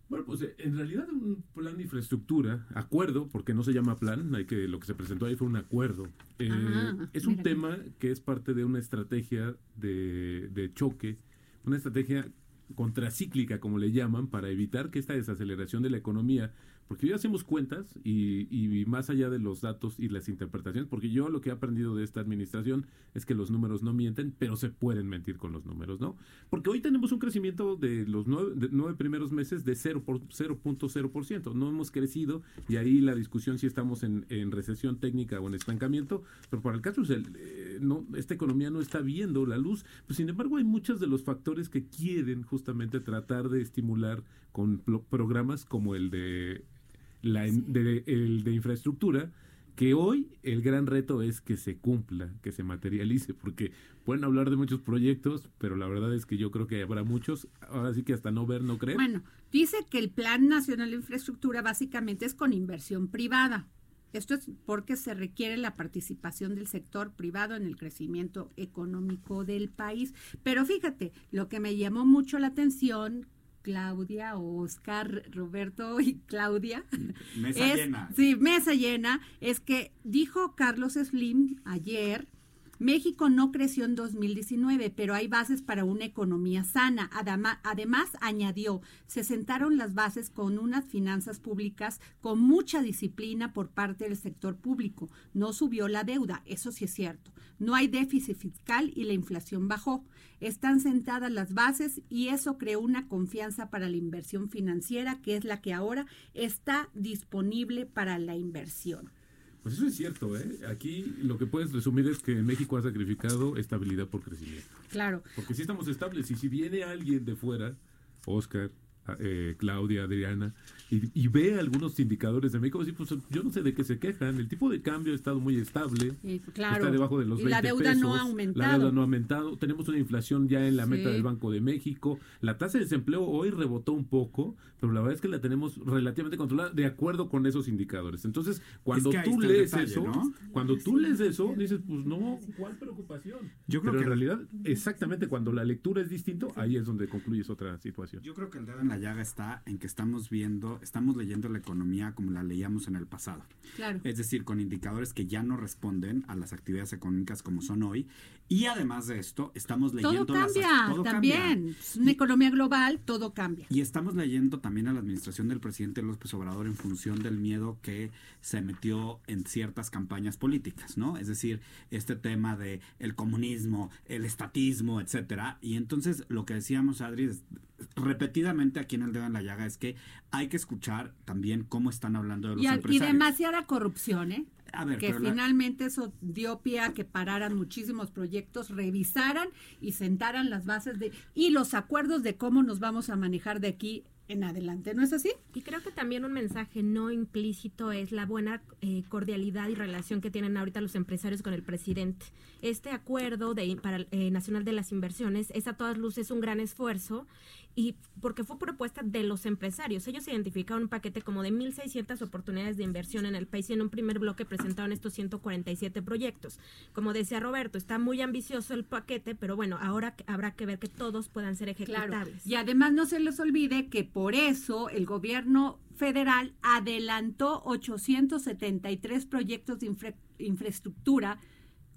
Bueno, pues eh, en realidad un plan de infraestructura, acuerdo, porque no se llama plan, hay que lo que se presentó ahí fue un acuerdo. Eh, ah, es un tema que es parte de una estrategia de, de choque, una estrategia contracíclica, como le llaman, para evitar que esta desaceleración de la economía porque ya hacemos cuentas y, más allá de los datos y las interpretaciones, porque yo lo que he aprendido de esta administración es que los números no mienten, pero se pueden mentir con los números, ¿no? Porque hoy tenemos un crecimiento de los nueve, primeros meses de 0.0%. No hemos crecido y ahí la discusión si estamos en, recesión técnica o en estancamiento, pero para el caso es el, eh, no, esta economía no está viendo la luz. Pues, sin embargo, hay muchos de los factores que quieren justamente tratar de estimular con programas como el de la, de, el de infraestructura, que hoy el gran reto es que se cumpla, que se materialice, porque pueden hablar de muchos proyectos, pero la verdad es que yo creo que habrá muchos, ahora sí que hasta no ver, no creer. Bueno, dice que el Plan Nacional de Infraestructura básicamente es con inversión privada. Esto es porque se requiere la participación del sector privado en el crecimiento económico del país. Pero fíjate, lo que me llamó mucho la atención Claudia o Oscar, Roberto y Claudia. Mesa llena. Sí, mesa llena. Es que dijo Carlos Slim ayer México no creció en 2019, pero hay bases para una economía sana. Además, añadió, se sentaron las bases con unas finanzas públicas con mucha disciplina por parte del sector público. No subió la deuda, eso sí es cierto. No hay déficit fiscal y la inflación bajó. Están sentadas las bases y eso creó una confianza para la inversión financiera, que es la que ahora está disponible para la inversión. Pues eso es cierto, ¿eh? Aquí lo que puedes resumir es que México ha sacrificado estabilidad por crecimiento. Claro. Porque si estamos estables y si viene alguien de fuera, Oscar, eh, Claudia, Adriana, y, ve algunos indicadores de México, pues yo no sé de qué se quejan. El tipo de cambio ha estado muy estable, está debajo de los y la deuda no ha aumentado. La deuda no ha aumentado. Tenemos una inflación ya en la meta del Banco de México. La tasa de desempleo hoy rebotó un poco, pero la verdad es que la tenemos relativamente controlada de acuerdo con esos indicadores. Entonces, cuando tú lees eso, cuando tú lees eso, dices, pues no, ¿cuál preocupación? Yo creo pero que en realidad, exactamente cuando la lectura es distinto, ahí es donde concluyes otra situación. Yo creo que el dedo en la llaga está en que estamos viendo, estamos leyendo la economía como la leíamos en el pasado. Claro. Es decir, con indicadores que ya no responden a las actividades económicas como son hoy. Y además de esto, estamos leyendo... Todo cambia, también. Una economía global, todo cambia. Y estamos leyendo también a la administración del presidente López Obrador en función del miedo que se metió en ciertas campañas políticas, ¿no? Es decir, este tema de el comunismo, el estatismo, etcétera. Y entonces lo que decíamos, Adri, repetidamente aquí en el dedo en la llaga es que hay que escuchar también cómo están hablando de los y, empresarios. Y demasiada corrupción, ¿eh? A ver, que finalmente eso dio pie a que pararan muchísimos proyectos, revisaran y sentaran las bases de y los acuerdos de cómo nos vamos a manejar de aquí en adelante, ¿no es así? Y creo que también un mensaje no implícito es la buena eh, cordialidad y relación que tienen ahorita los empresarios con el presidente. Este acuerdo de, para, eh, nacional de las inversiones es a todas luces un gran esfuerzo y porque fue propuesta de los empresarios. Ellos identificaron un paquete como de 1.600 oportunidades de inversión en el país y en un primer bloque presentaron estos 147 proyectos. Como decía Roberto, está muy ambicioso el paquete, pero bueno, ahora habrá que ver que todos puedan ser ejecutables. Y además no se les olvide que por eso el gobierno federal adelantó 873 proyectos de infraestructura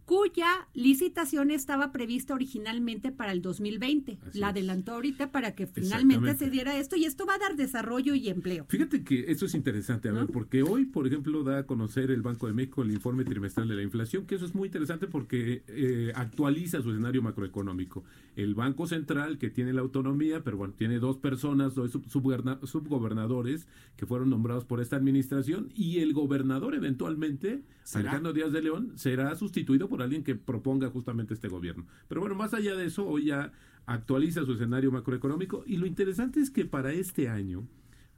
cuya licitación estaba prevista originalmente para el 2020. la adelantó ahorita para que finalmente se diera esto y esto va a dar desarrollo y empleo. Fíjate que eso es interesante, a ver, porque hoy, por ejemplo, da a conocer el Banco de México el informe trimestral de la inflación, que eso es muy interesante porque eh, actualiza su escenario macroeconómico. El Banco Central, que tiene la autonomía, pero bueno, tiene dos personas, dos subgobernadores que fueron nombrados por esta administración y el gobernador eventualmente, Alejandro Díaz de León, será sustituido por alguien que proponga justamente este gobierno. Pero bueno, más allá de eso, hoy ya actualiza su escenario macroeconómico y lo interesante es que para este año,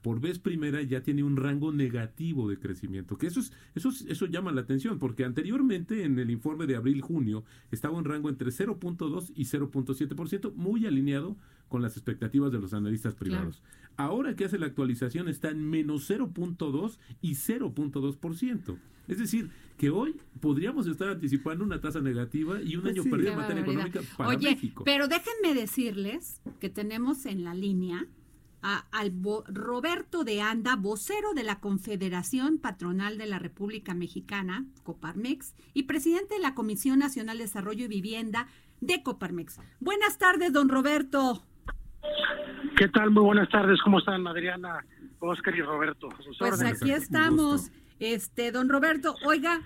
por vez primera ya tiene un rango negativo de crecimiento, que eso, es, eso, eso llama la atención, porque anteriormente en el informe de abril-junio estaba un rango entre 0.2 y 0.7%, muy alineado con las expectativas de los analistas privados. Ahora que hace la actualización está en menos 0.2 y 0.2%. Es decir, que hoy podríamos estar anticipando una tasa negativa y un pues año perdido en materia económica para Oye, México. Pero déjenme decirles que tenemos en la línea a, al Roberto de Anda, vocero de la Confederación Patronal de la República Mexicana, Coparmex, y presidente de la Comisión Nacional de Desarrollo y Vivienda de Coparmex. Buenas tardes, don Roberto. ¿Qué tal? Muy buenas tardes. ¿Cómo están, Adriana, Oscar y Roberto? Pues aquí estamos. Este, don Roberto, oiga,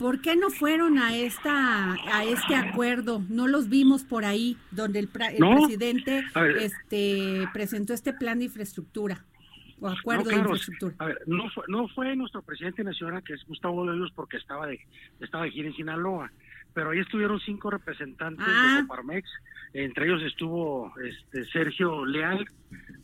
¿por qué no fueron a esta a este acuerdo? No los vimos por ahí donde el, presidente este presentó este plan de infraestructura o acuerdo de infraestructura. A ver, no fue, no fue nuestro presidente nacional que es Gustavo López porque estaba de estaba de gira en Sinaloa, pero ahí estuvieron cinco representantes de ah. Coparmex, entre ellos estuvo este Sergio Leal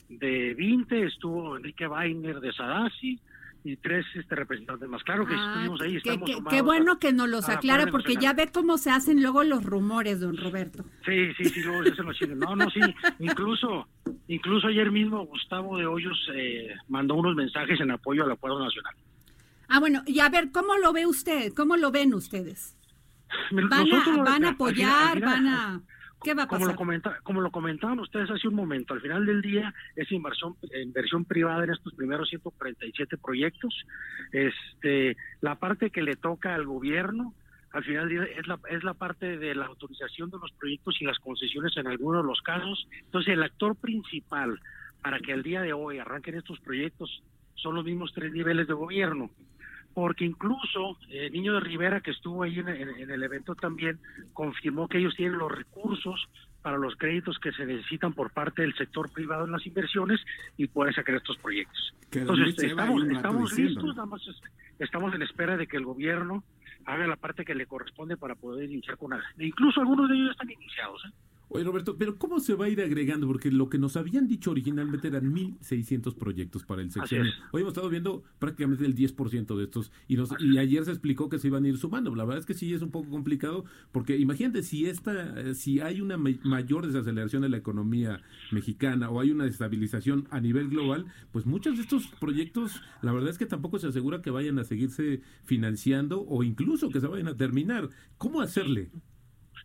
de Vinte, estuvo Enrique Weiner de Sadasi, y tres este, representantes más. Claro que ah, estuvimos ahí. Estamos qué, bueno que nos los aclara porque ya ve cómo se hacen luego los rumores, don Roberto. Sí, sí, sí, luego se hacen los chismes. No, no, sí. incluso, incluso ayer mismo Gustavo de Hoyos eh, mandó unos mensajes en apoyo al acuerdo nacional. Ah, bueno, y a ver, ¿cómo lo ve usted? ¿Cómo lo ven ustedes? ¿Van, a, van a apoyar? ¿Van a...? Como lo, comenta, como lo comentaban ustedes hace un momento, al final del día es inversión, inversión privada en estos primeros 147 proyectos. Este, la parte que le toca al gobierno, al final del día es la, es la parte de la autorización de los proyectos y las concesiones en algunos de los casos. Entonces, el actor principal para que al día de hoy arranquen estos proyectos son los mismos tres niveles de gobierno porque incluso el eh, Niño de Rivera, que estuvo ahí en, el evento también, confirmó que ellos tienen los recursos para los créditos que se necesitan por parte del sector privado en las inversiones y pueden sacar estos proyectos. Entonces, estamos, estamos listos, estamos en espera de que el gobierno haga la parte que le corresponde para poder iniciar con nada. Incluso algunos de ellos están iniciados. ¿eh? Oye, Roberto, pero ¿cómo se va a ir agregando? Porque lo que nos habían dicho originalmente eran 1.600 proyectos para el sexenio. Hoy hemos estado viendo prácticamente el 10% de estos y, nos, y ayer se explicó que se iban a ir sumando. La verdad es que sí es un poco complicado porque imagínate si esta, si hay una mayor desaceleración de la economía mexicana o hay una estabilización a nivel global, pues muchos de estos proyectos, la verdad es que tampoco se asegura que vayan a seguirse financiando o incluso que se vayan a terminar. ¿Cómo hacerle?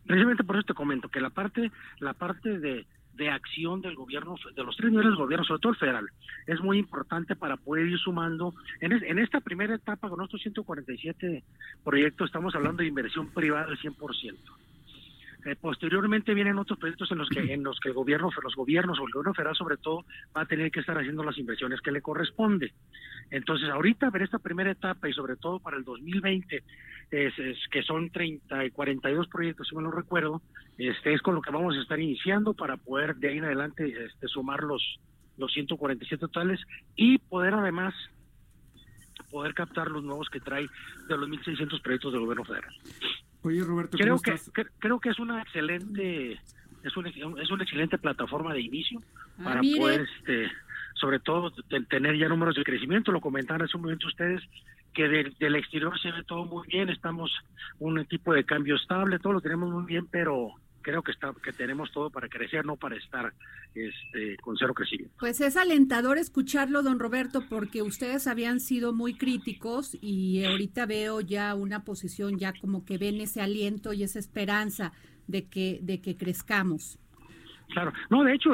Precisamente por eso te comento que la parte, la parte de, de acción del gobierno, de los tres niveles de gobierno, sobre todo el federal, es muy importante para poder ir sumando. En, en esta primera etapa, con estos 147 proyectos, estamos hablando de inversión privada al 100%. Eh, posteriormente vienen otros proyectos en los que en los que el gobierno, los gobiernos o el gobierno federal sobre todo va a tener que estar haciendo las inversiones que le corresponde. Entonces ahorita ver esta primera etapa y sobre todo para el 2020 es, que son 30 y 42 proyectos si me lo recuerdo, este es con lo que vamos a estar iniciando para poder de ahí en adelante este, sumar los los 147 totales y poder además poder captar los nuevos que trae de los 1.600 proyectos del gobierno federal. Oye, Roberto, creo que, creo que es una excelente es una, es una excelente plataforma de inicio ah, para poder este sobre todo tener ya números de crecimiento. Lo comentaron hace un momento ustedes que del exterior se ve todo muy bien estamos un tipo de cambio estable todo lo tenemos muy bien pero creo que está que tenemos todo para crecer, no para estar este con cero crecimiento. Pues es alentador escucharlo, don Roberto, porque ustedes habían sido muy críticos y ahorita veo ya una posición ya como que ven ese aliento y esa esperanza de que de que crezcamos. Claro, no, de hecho,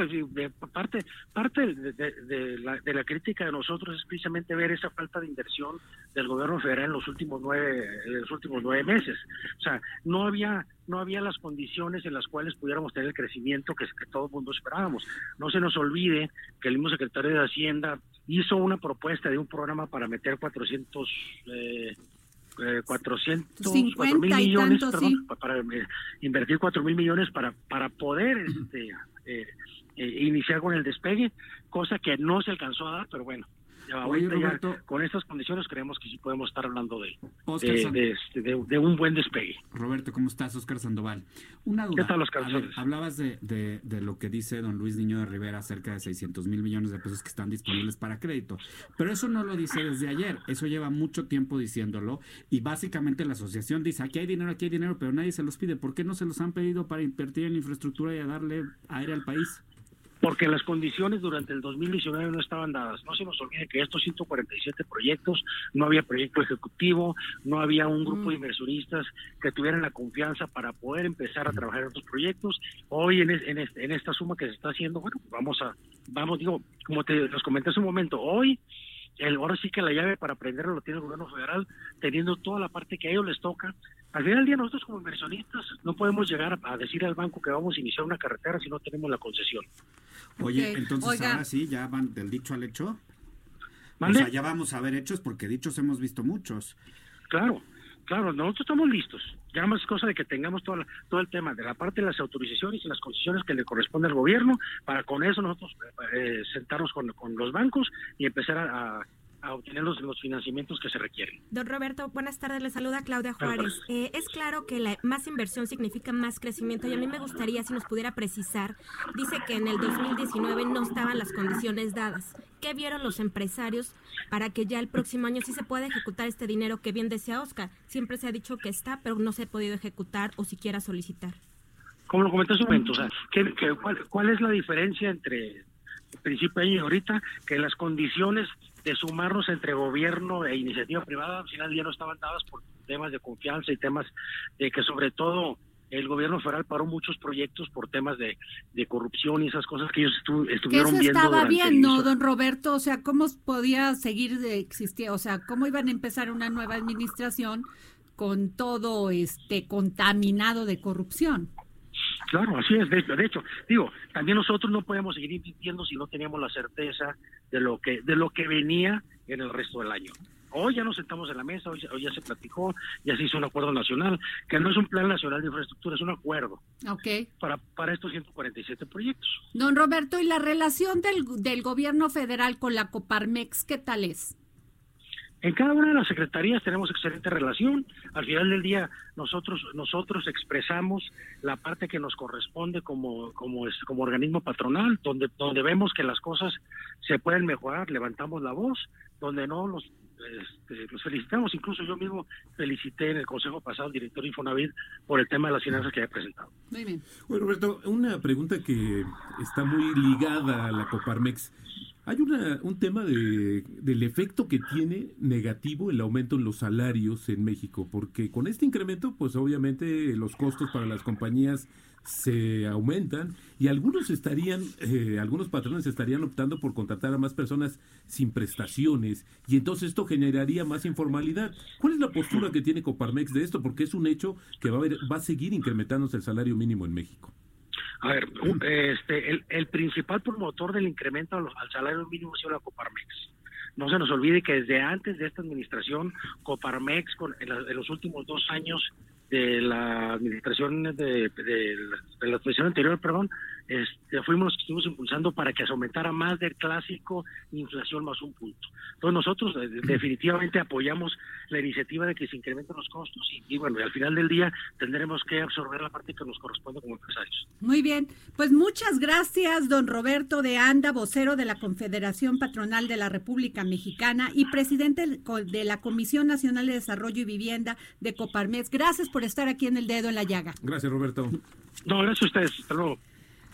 parte parte de, la, de la crítica de nosotros es precisamente ver esa falta de inversión del gobierno federal en los últimos nueve, en los últimos nueve meses. O sea, no había no había las condiciones en las cuales pudiéramos tener el crecimiento que, que todo el mundo esperábamos. No se nos olvide que el mismo secretario de Hacienda hizo una propuesta de un programa para meter 400 eh, eh, 400 mil millones para, eh, invertir 4 mil millones para para poder este, eh, eh, iniciar con el despegue cosa que no se alcanzó a dar pero bueno con estas condiciones creemos que sí podemos estar hablando de, este, de, un buen despegue. Roberto, ¿cómo estás? Oscar Sandoval. Una duda. ¿Qué tal, Oscar? hablabas de, de, lo que dice don Luis Niño de Rivera, cerca de 600 mil millones de pesos que están disponibles para crédito. Pero eso no lo dice desde ayer, eso lleva mucho tiempo diciéndolo y básicamente la asociación dice, aquí hay dinero, aquí hay dinero, pero nadie se los pide. ¿Por qué no se los han pedido para invertir en infraestructura y a darle aire al país? Porque las condiciones durante el 2019 no estaban dadas. No se nos olvide que estos 147 proyectos, no había proyecto ejecutivo, no había un grupo de inversionistas que tuvieran la confianza para poder empezar a trabajar en estos proyectos. Hoy en, en, esta suma que se está haciendo, bueno, vamos a, vamos, digo, como te los comenté hace un momento, hoy el, ahora sí que la llave para aprenderlo lo tiene el gobierno federal, teniendo toda la parte que a ellos les toca Al final del día nosotros como inversionistas no podemos llegar a, decir al banco que vamos a iniciar una carretera si no tenemos la concesión. Oye, entonces ahora sí, ya van del dicho al hecho. O sea, ya vamos a ver hechos porque dichos hemos visto muchos. Claro, claro, nosotros estamos listos. Ya más cosa de que tengamos todo, todo el tema de la parte de las autorizaciones y las concesiones que le corresponde al gobierno, para con eso nosotros eh, sentarnos con, los bancos y empezar a a obtener los, financiamientos que se requieren. Don Roberto, buenas tardes, le saluda Claudia Juárez. Eh, es claro que la más inversión significa más crecimiento y a mí me gustaría si nos pudiera precisar, dice que en el 2019 no estaban las condiciones dadas. ¿Qué vieron los empresarios para que ya el próximo año sí se pueda ejecutar este dinero que bien decía Oscar? Siempre se ha dicho que está, pero no se ha podido ejecutar o siquiera solicitar. Como lo comenté hace un momento, o sea, cuál, ¿cuál es la diferencia entre principio de año y ahorita? Que las condiciones de sumarnos entre gobierno e iniciativa privada, al final ya no estaban dadas por temas de confianza y temas de que sobre todo el gobierno federal paró muchos proyectos por temas de, corrupción y esas cosas que ellos estuvieron eso viendo. estaba bien, ¿no, don Roberto? O sea, ¿cómo podía seguir de existir? O sea, ¿cómo iban a empezar una nueva administración con todo este contaminado de corrupción? Claro, así es. De hecho, de hecho, digo, también nosotros no podemos seguir invirtiendo si no teníamos la certeza de lo que de lo que venía en el resto del año. Hoy ya nos sentamos en la mesa, hoy, ya se platicó, ya se hizo un acuerdo nacional, que no es un plan nacional de infraestructura, es un acuerdo. Okay. Para, para estos 147 proyectos. Don Roberto, ¿y la relación del, del gobierno federal con la Coparmex, qué tal es? En cada una de las secretarías tenemos excelente relación. Al final del día nosotros nosotros expresamos la parte que nos corresponde como como como organismo patronal, donde donde vemos que las cosas se pueden mejorar, levantamos la voz, donde no los este, los felicitamos, incluso yo mismo felicité en el consejo pasado al director Infonavit por el tema de las finanzas que había presentado. Muy bien. Bueno, Roberto, una pregunta que está muy ligada a la Coparmex. Hay una, un tema de, del efecto que tiene negativo el aumento en los salarios en México, porque con este incremento, pues obviamente los costos para las compañías se aumentan y algunos estarían, eh, algunos patrones estarían optando por contratar a más personas sin prestaciones y entonces esto generaría más informalidad. ¿Cuál es la postura que tiene Coparmex de esto? Porque es un hecho que va a, va a seguir incrementándose el salario mínimo en México. A ver, este, el, principal promotor del incremento al, salario mínimo ha sido la Coparmex. No se nos olvide que desde antes de esta administración, Coparmex, con, en, los últimos dos años de la administración de, de la administración anterior, perdón, este, fuimos los que estuvimos impulsando para que se aumentara más del clásico inflación más un punto. Entonces nosotros eh, definitivamente apoyamos la iniciativa de que se incrementen los costos y, bueno, y al final del día tendremos que absorber la parte que nos corresponde como empresarios. Muy bien, pues muchas gracias, don Roberto de Anda, vocero de la Confederación Patronal de la República Mexicana y presidente de la Comisión Nacional de Desarrollo y Vivienda de Coparmex. Gracias por estar aquí en el dedo en la llaga. Gracias, Roberto. No, gracias a ustedes. Hasta luego.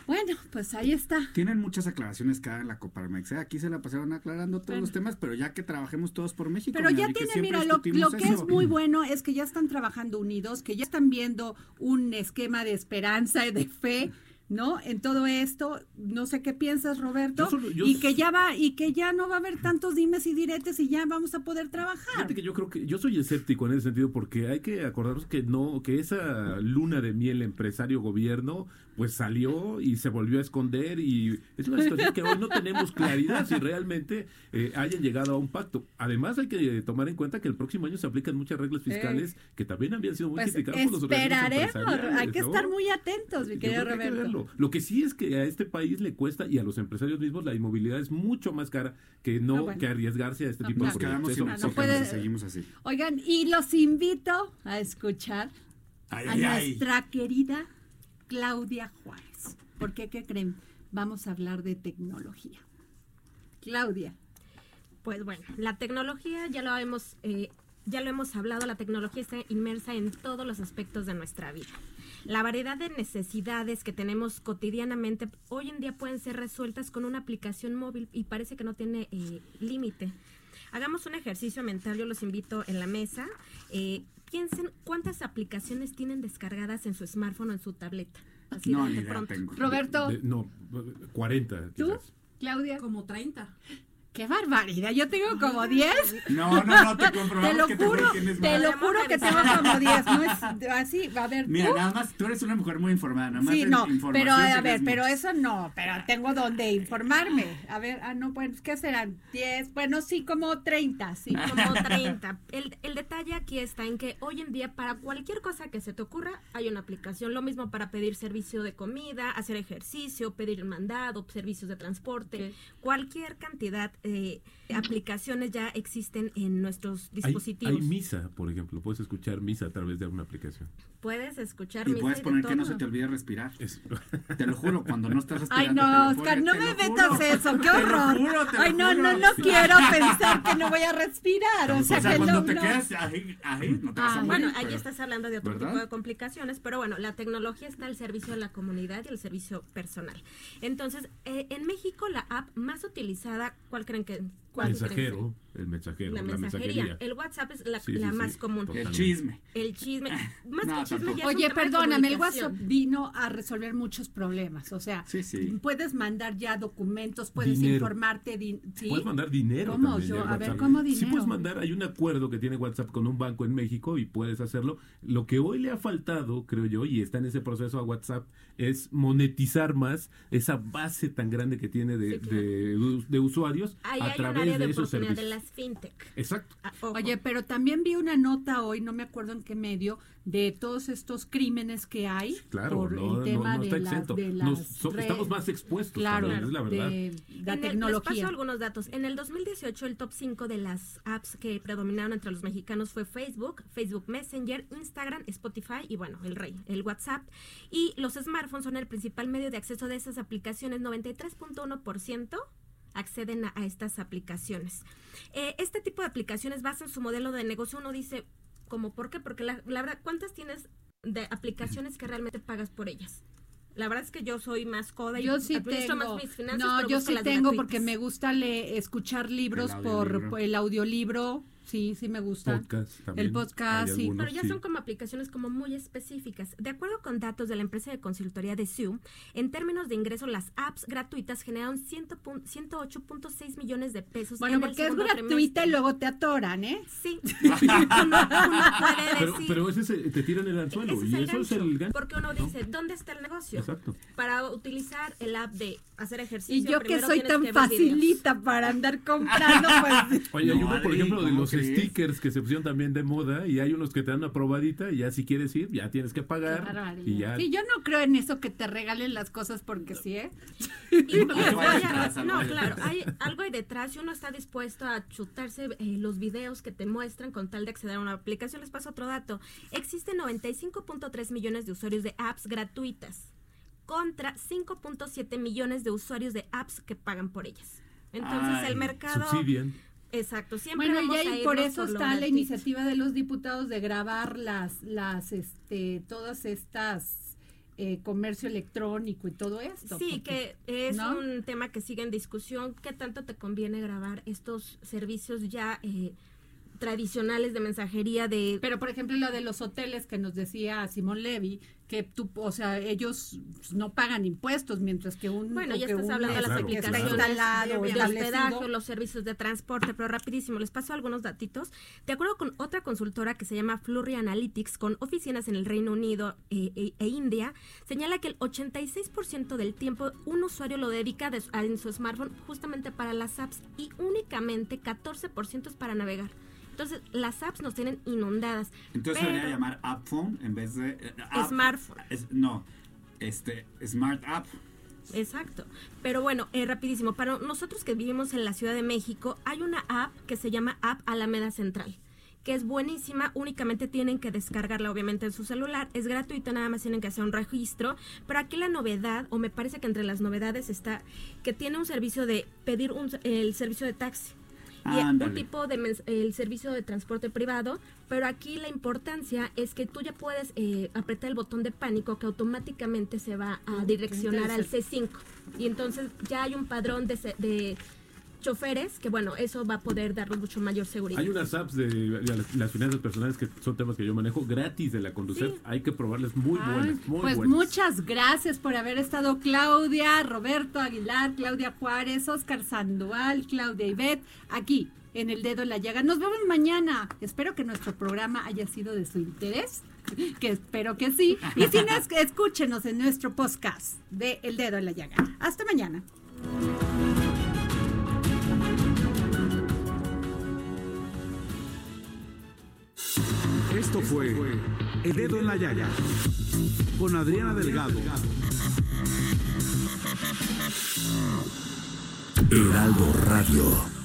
Bueno, pues ahí está. Tienen muchas aclaraciones cada en la Coparmex. ¿eh? Aquí se la pasaron aclarando todos los temas, pero ya que trabajemos todos por México. Pero ya tiene, mira, lo, que es muy bueno es que ya están trabajando unidos, que ya están viendo un esquema de esperanza y de fe ¿no? En todo esto, no sé qué piensas, Roberto, y que ya va y que ya no va a haber tantos dimes y diretes y ya vamos a poder trabajar. Fíjate que yo creo que yo soy escéptico en ese sentido porque hay que acordarnos que no que esa luna de miel empresario gobierno pues salió y se volvió a esconder y es una situación que hoy no tenemos claridad si realmente eh, hayan llegado a un pacto. Además hay que tomar en cuenta que el próximo año se aplican muchas reglas fiscales que también habían sido muy pues criticadas por los Esperaremos, hay que estar muy atentos, mi querido Roberto. Lo que sí es que a este país le cuesta y a los empresarios mismos la inmovilidad es mucho más cara que no, que arriesgarse a este tipo de proyectos. seguimos así. Oigan, y los invito a escuchar a nuestra querida Claudia Juárez. Porque, ¿qué creen? Vamos a hablar de tecnología. Claudia. Pues bueno, la tecnología ya lo hemos, eh, ya lo hemos hablado, la tecnología está inmersa en todos los aspectos de nuestra vida. La variedad de necesidades que tenemos cotidianamente hoy en día pueden ser resueltas con una aplicación móvil y parece que no tiene eh, límite. Hagamos un ejercicio mental, yo los invito en la mesa. Eh, piensen cuántas aplicaciones tienen descargadas en su smartphone o en su tableta. Así no, de pronto. Roberto. no, 40. ¿Tú, Claudia? Como 30. Qué barbaridad, yo tengo como 10. No, no, no, te comprobamos Te lo que juro, tienes te más. lo juro que tengo como 10. No es así, a ver, Mira, ¿tú? nada más, tú eres una mujer muy informada, nada más Sí, no, pero a ver, pero eso no, pero tengo donde informarme. A ver, ah, no, pues, ¿qué serán? 10, bueno, sí, como 30, sí. como 30. El, el detalle aquí está en que hoy en día para cualquier cosa que se te ocurra hay una aplicación. Lo mismo para pedir servicio de comida, hacer ejercicio, pedir mandado, servicios de transporte. Cualquier cantidad de aplicaciones ya existen en nuestros dispositivos. hay misa, por ejemplo. Puedes escuchar misa a través de alguna aplicación. Puedes escuchar Y misa puedes de poner que no se te olvide respirar. Es- Te lo juro, cuando no estás Ay, respirando. no, te lo Oscar, no me metas eso, qué Te lo horror. juro, te lo Ay, no, juro. no, no quiero pensar que no voy a respirar. O O sea, sea, que cuando no, te no. quedas ahí, ahí, no te vas a Ah, morir. Bueno, ahí pero- estás hablando de otro ¿verdad? tipo de complicaciones, pero bueno, la tecnología está al servicio de la comunidad y al servicio personal. Entonces, eh, en México la app más utilizada, ¿cuál creen que? Cuál creen Mensajero, el mensajero, La la, mensajería. El WhatsApp es la, Sí, la sí, más sí, común. El chisme. El chisme. Más No, que chisme ya es un Oye, perdóname, el WhatsApp vino a resolver muchos problemas. O sea, Sí, sí. puedes mandar ya documentos, puedes Dinero. informarte. ¿sí? Puedes mandar dinero. ¿Cómo? también Yo- de a ver. ¿cómo Sí dinero? puedes mandar, hay un acuerdo que tiene WhatsApp con un banco en México y puedes hacerlo. Lo que hoy le ha faltado, creo yo, y está en ese proceso a WhatsApp, es monetizar más esa base tan grande que tiene de, Sí, claro. de us- de usuarios Ahí a través área de de esos oportunidad servicios. de las fintech. Exacto. Ah. Oye, pero también vi una nota hoy, no me acuerdo en qué medio, de todos estos crímenes que hay Claro, por no, el tema no, no está de, las, Nos- so- redes. estamos más expuestos Claro, también, es la verdad. de la En el- les tecnología. paso algunos datos. En el 2018 el top 5 de las apps que predominaron entre los mexicanos fue Facebook, Facebook Messenger, Instagram, Spotify y bueno, el rey, el WhatsApp. Y los smartphones son el principal medio de acceso de esas aplicaciones, 93.1% acceden a, a estas aplicaciones. Eh, este tipo de aplicaciones basan su modelo de negocio. Uno dice, ¿como por qué? Porque la, la verdad, ¿cuántas tienes de aplicaciones que realmente pagas por ellas? La verdad es que yo soy más coda y Yo sí tengo. más mis finanzas. No, pero yo sí las tengo gratuitas. porque me gusta le- escuchar libros El por, por el audiolibro. Sí, sí me gusta. Podcast también. El podcast, sí. Pero ya sí. son como aplicaciones como muy específicas. De acuerdo con datos de la empresa de consultoría de Zoom, en términos de ingreso, las apps gratuitas generaron 100 pun- 108.6 millones de pesos. Bueno, en el porque es gratuita trimestre. y luego te atoran, ¿eh? Sí. uno, uno puede Pero, decir. pero ese es- te tiran el anzuelo ese es y el eso es el gancho. Porque uno ¿no? dice, ¿dónde está el negocio? Exacto. Para utilizar el app de hacer ejercicio. Y yo que soy tan que ver videos. facilita para andar comprando, pues... Oye, hay No, uno, por ejemplo, de ¿cómo los? Stickers que se pusieron también de moda y hay unos que te dan una probadita y ya si quieres ir, ya tienes que pagar y ya. Sí, yo no creo en eso que te regalen las cosas porque sí, ¿eh? Y- detrás, no, claro, hay algo hay detrás y uno está dispuesto a chutarse eh, los videos que te muestran con tal de acceder a una aplicación. Les paso otro dato. Existen 95.3 millones de usuarios de apps gratuitas contra 5.7 millones de usuarios de apps que pagan por ellas. Entonces Ay, el mercado... Subsidian. Exacto, siempre Bueno, y vamos a ahí por irnos eso está la iniciativa de los diputados de grabar las, las, este, todas estas eh, comercio electrónico y todo esto. Sí, porque- que es ¿no? un tema que sigue en discusión. ¿Qué tanto te conviene grabar estos servicios ya eh, tradicionales de mensajería de... Pero por ejemplo lo de los hoteles que nos decía Simón Levy, que tú, o sea, ellos no pagan impuestos, mientras que un Bueno, ya estás hablando de las Claro, aplicaciones instalado, de, hospedaje, los servicios de transporte, pero rapidísimo, les paso algunos datitos. De acuerdo con otra consultora que se llama Flurry Analytics, con oficinas en el Reino Unido eh, e, e India, señala que el 86% del tiempo un usuario lo dedica de su- a- en su smartphone justamente para las apps y únicamente 14% es para navegar. Entonces, las apps nos tienen inundadas. Entonces pero- debería llamar App Phone en vez de. eh, app- Smartphone. es- no, este, Smart App. Exacto. Pero bueno, eh, rapidísimo. Para nosotros que vivimos en la Ciudad de México, hay una app que se llama App Alameda Central que es buenísima, únicamente tienen que descargarla obviamente en su celular, es gratuita, nada más tienen que hacer un registro, pero aquí la novedad, o me parece que entre las novedades está que tiene un servicio de pedir un, el servicio de taxi. Y un tipo de el servicio de transporte privado, pero aquí la importancia es que tú ya puedes eh, apretar el botón de pánico que automáticamente se va a Ah, direccionar al C5 y entonces ya hay un padrón de, se- de choferes, que bueno, eso va a poder darnos mucho mayor seguridad. Hay unas apps de las finanzas personales que son temas que yo manejo gratis de la Conducef. Hay que probarles muy buenas, muy pues muchas gracias por haber estado Claudia, Roberto Aguilar, Claudia Juárez, Oscar Sandoval, Claudia Ibet, aquí en el dedo en la llaga. Nos vemos mañana. Espero que nuestro programa haya sido de su interés, que espero que sí. Y si no, escúchenos en nuestro podcast de El dedo en la llaga. Hasta mañana. Esto fue El Dedo en la Llaga con Adriana Delgado. Heraldo Radio.